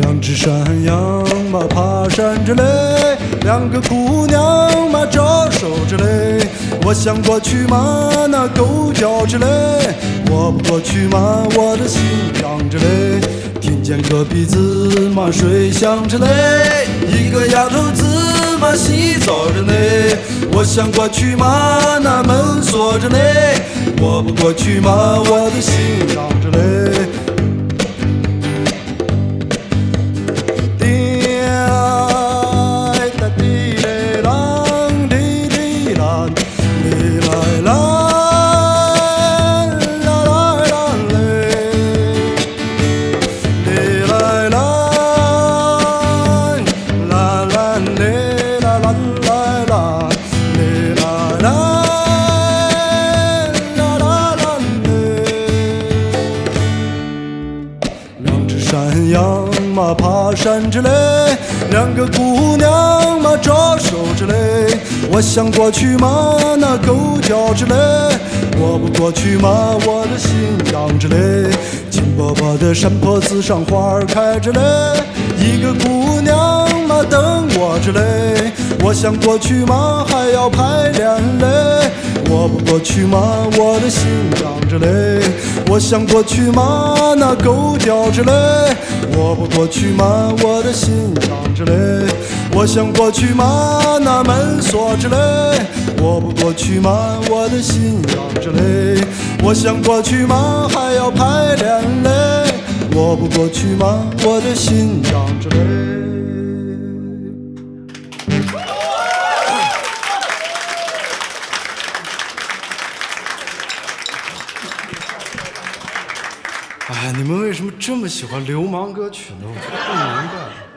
两只山羊嘛爬山着嘞，两个姑娘嘛招手着嘞，我想过去嘛那狗叫着嘞，我不过去嘛我的心痒着嘞，听见隔壁子嘛水响着嘞，一个丫头子嘛洗澡着嘞，我想过去嘛那门锁着嘞，我不过去嘛我的心痒两只山羊嘛爬山之嘞，两个姑娘嘛招手之嘞，我想过去嘛那狗叫之嘞，我不过去嘛我的心痒着嘞，金箔箔的山坡子上花儿开着嘞，一个姑娘嘛等我着嘞，我想过去嘛还要排练嘞，我不过去嘛我的心痒着嘞，我想过去嘛那狗叫着嘞。我不过去嘛，我的心痒着嘞；我想过去嘛，那门锁着嘞。我不过去嘛，我的心痒着嘞；我想过去嘛，还要排练嘞。我不过去嘛，我的心痒着嘞。哎，你们为什么这么喜欢流氓歌曲呢？我不明白。